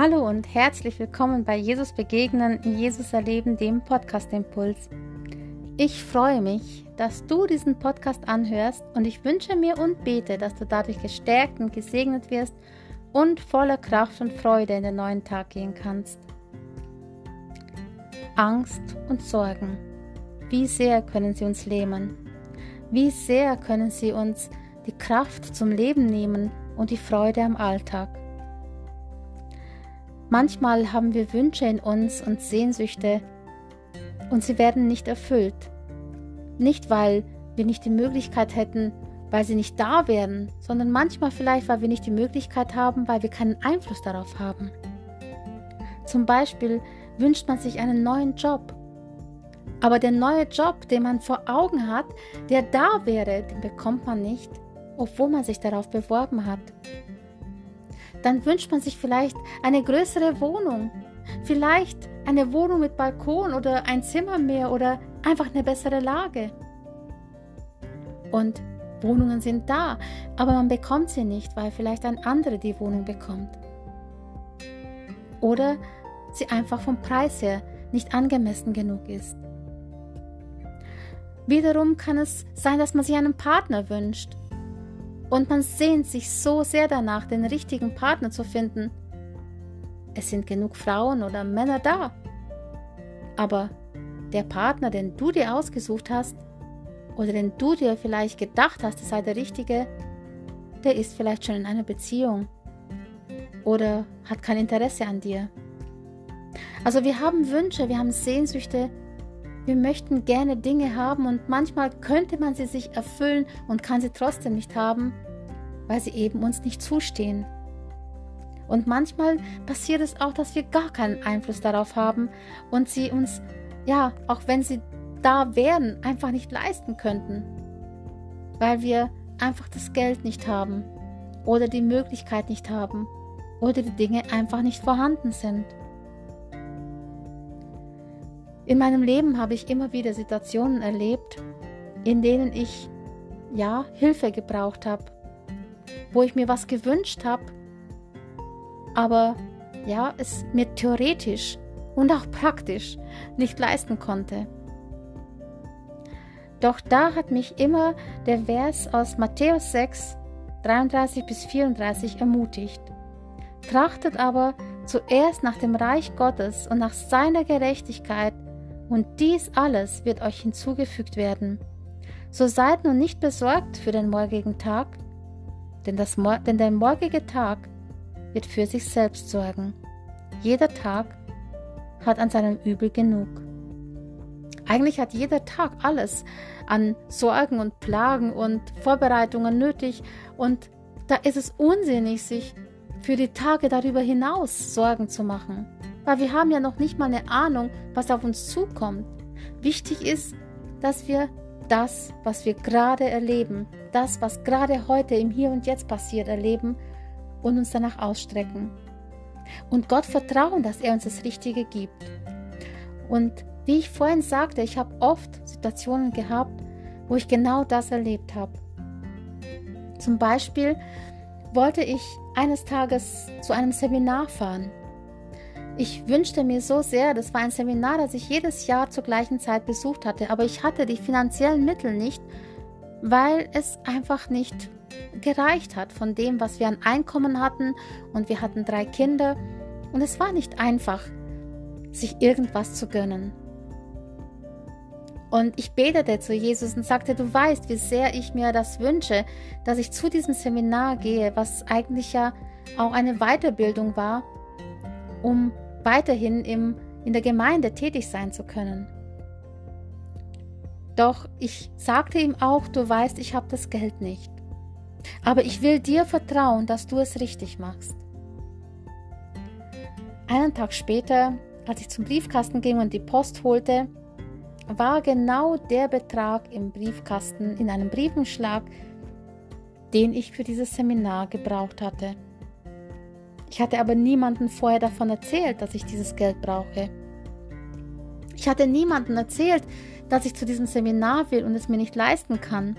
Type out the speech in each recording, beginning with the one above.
Hallo und herzlich willkommen bei Jesus Begegnen, Jesus Erleben, dem Podcast Impuls. Ich freue mich, dass du diesen Podcast anhörst und ich wünsche mir und bete, dass du dadurch gestärkt und gesegnet wirst und voller Kraft und Freude in den neuen Tag gehen kannst. Angst und Sorgen. Wie sehr können sie uns lähmen? Wie sehr können sie uns die Kraft zum Leben nehmen und die Freude am Alltag? Manchmal haben wir Wünsche in uns und Sehnsüchte und sie werden nicht erfüllt. Nicht, weil wir nicht die Möglichkeit hätten, weil sie nicht da wären, sondern manchmal vielleicht, weil wir nicht die Möglichkeit haben, weil wir keinen Einfluss darauf haben. Zum Beispiel wünscht man sich einen neuen Job. Aber der neue Job, den man vor Augen hat, der da wäre, den bekommt man nicht, obwohl man sich darauf beworben hat dann wünscht man sich vielleicht eine größere Wohnung, vielleicht eine Wohnung mit Balkon oder ein Zimmer mehr oder einfach eine bessere Lage. Und Wohnungen sind da, aber man bekommt sie nicht, weil vielleicht ein anderer die Wohnung bekommt. Oder sie einfach vom Preis her nicht angemessen genug ist. Wiederum kann es sein, dass man sich einen Partner wünscht und man sehnt sich so sehr danach, den richtigen Partner zu finden. Es sind genug Frauen oder Männer da. Aber der Partner, den du dir ausgesucht hast, oder den du dir vielleicht gedacht hast, es sei der richtige, der ist vielleicht schon in einer Beziehung oder hat kein Interesse an dir. Also wir haben Wünsche, wir haben Sehnsüchte, wir möchten gerne Dinge haben und manchmal könnte man sie sich erfüllen und kann sie trotzdem nicht haben, weil sie eben uns nicht zustehen. Und manchmal passiert es auch, dass wir gar keinen Einfluss darauf haben und sie uns, ja, auch wenn sie da wären, einfach nicht leisten könnten, weil wir einfach das Geld nicht haben oder die Möglichkeit nicht haben oder die Dinge einfach nicht vorhanden sind. In meinem Leben habe ich immer wieder Situationen erlebt, in denen ich ja Hilfe gebraucht habe, wo ich mir was gewünscht habe, aber ja, es mir theoretisch und auch praktisch nicht leisten konnte. Doch da hat mich immer der Vers aus Matthäus 6, 33 bis 34 ermutigt. Trachtet aber zuerst nach dem Reich Gottes und nach seiner Gerechtigkeit und dies alles wird euch hinzugefügt werden. So seid nun nicht besorgt für den morgigen Tag, denn, das, denn der morgige Tag wird für sich selbst sorgen. Jeder Tag hat an seinem Übel genug. Eigentlich hat jeder Tag alles an Sorgen und Plagen und Vorbereitungen nötig und da ist es unsinnig, sich für die Tage darüber hinaus Sorgen zu machen weil wir haben ja noch nicht mal eine Ahnung, was auf uns zukommt. Wichtig ist, dass wir das, was wir gerade erleben, das, was gerade heute im Hier und Jetzt passiert, erleben und uns danach ausstrecken. Und Gott vertrauen, dass er uns das Richtige gibt. Und wie ich vorhin sagte, ich habe oft Situationen gehabt, wo ich genau das erlebt habe. Zum Beispiel wollte ich eines Tages zu einem Seminar fahren ich wünschte mir so sehr, das war ein Seminar, das ich jedes Jahr zur gleichen Zeit besucht hatte, aber ich hatte die finanziellen Mittel nicht, weil es einfach nicht gereicht hat von dem, was wir an Einkommen hatten und wir hatten drei Kinder und es war nicht einfach, sich irgendwas zu gönnen. Und ich betete zu Jesus und sagte, du weißt, wie sehr ich mir das wünsche, dass ich zu diesem Seminar gehe, was eigentlich ja auch eine Weiterbildung war, um weiterhin im, in der Gemeinde tätig sein zu können. Doch ich sagte ihm auch, du weißt, ich habe das Geld nicht. Aber ich will dir vertrauen, dass du es richtig machst. Einen Tag später, als ich zum Briefkasten ging und die Post holte, war genau der Betrag im Briefkasten in einem Briefenschlag, den ich für dieses Seminar gebraucht hatte. Ich hatte aber niemanden vorher davon erzählt, dass ich dieses Geld brauche. Ich hatte niemanden erzählt, dass ich zu diesem Seminar will und es mir nicht leisten kann.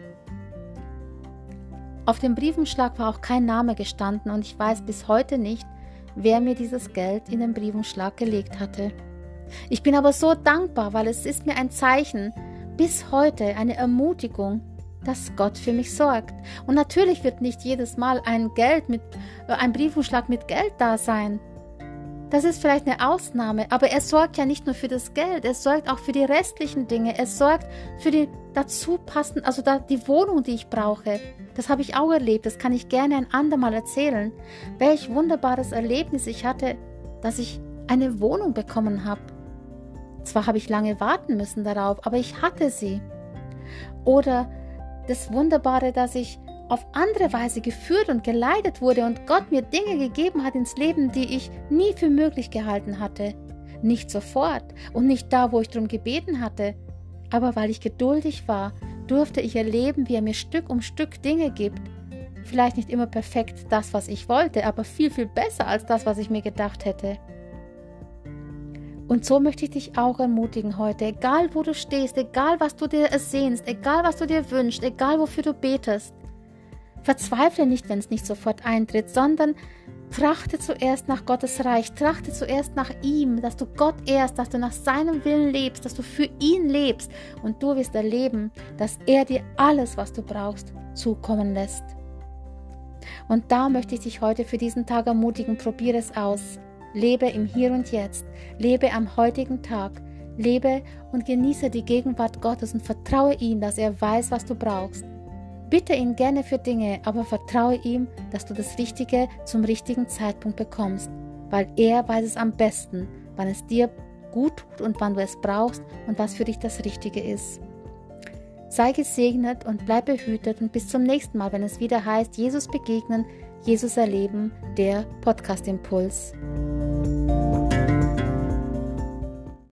Auf dem Briefenschlag war auch kein Name gestanden und ich weiß bis heute nicht, wer mir dieses Geld in den Briefumschlag gelegt hatte. Ich bin aber so dankbar, weil es ist mir ein Zeichen, bis heute eine Ermutigung, dass Gott für mich sorgt. Und natürlich wird nicht jedes Mal ein Geld mit äh, ein Briefumschlag mit Geld da sein. Das ist vielleicht eine Ausnahme, aber er sorgt ja nicht nur für das Geld, er sorgt auch für die restlichen Dinge, er sorgt für die dazu passenden, also da, die Wohnung, die ich brauche. Das habe ich auch erlebt, das kann ich gerne ein andermal erzählen. Welch wunderbares Erlebnis ich hatte, dass ich eine Wohnung bekommen habe. Zwar habe ich lange warten müssen darauf, aber ich hatte sie. Oder das Wunderbare, dass ich auf andere Weise geführt und geleitet wurde und Gott mir Dinge gegeben hat ins Leben, die ich nie für möglich gehalten hatte. Nicht sofort und nicht da, wo ich darum gebeten hatte, aber weil ich geduldig war, durfte ich erleben, wie er mir Stück um Stück Dinge gibt. Vielleicht nicht immer perfekt das, was ich wollte, aber viel, viel besser als das, was ich mir gedacht hätte. Und so möchte ich dich auch ermutigen heute, egal wo du stehst, egal was du dir ersehnst, egal was du dir wünschst, egal wofür du betest. Verzweifle nicht, wenn es nicht sofort eintritt, sondern trachte zuerst nach Gottes Reich, trachte zuerst nach ihm, dass du Gott ehrst, dass du nach seinem Willen lebst, dass du für ihn lebst und du wirst erleben, dass er dir alles, was du brauchst, zukommen lässt. Und da möchte ich dich heute für diesen Tag ermutigen, probiere es aus. Lebe im Hier und Jetzt, lebe am heutigen Tag, lebe und genieße die Gegenwart Gottes und vertraue ihm, dass er weiß, was du brauchst. Bitte ihn gerne für Dinge, aber vertraue ihm, dass du das Richtige zum richtigen Zeitpunkt bekommst, weil er weiß es am besten, wann es dir gut tut und wann du es brauchst und was für dich das Richtige ist. Sei gesegnet und bleib behütet und bis zum nächsten Mal, wenn es wieder heißt, Jesus begegnen, Jesus erleben, der Podcast Impuls.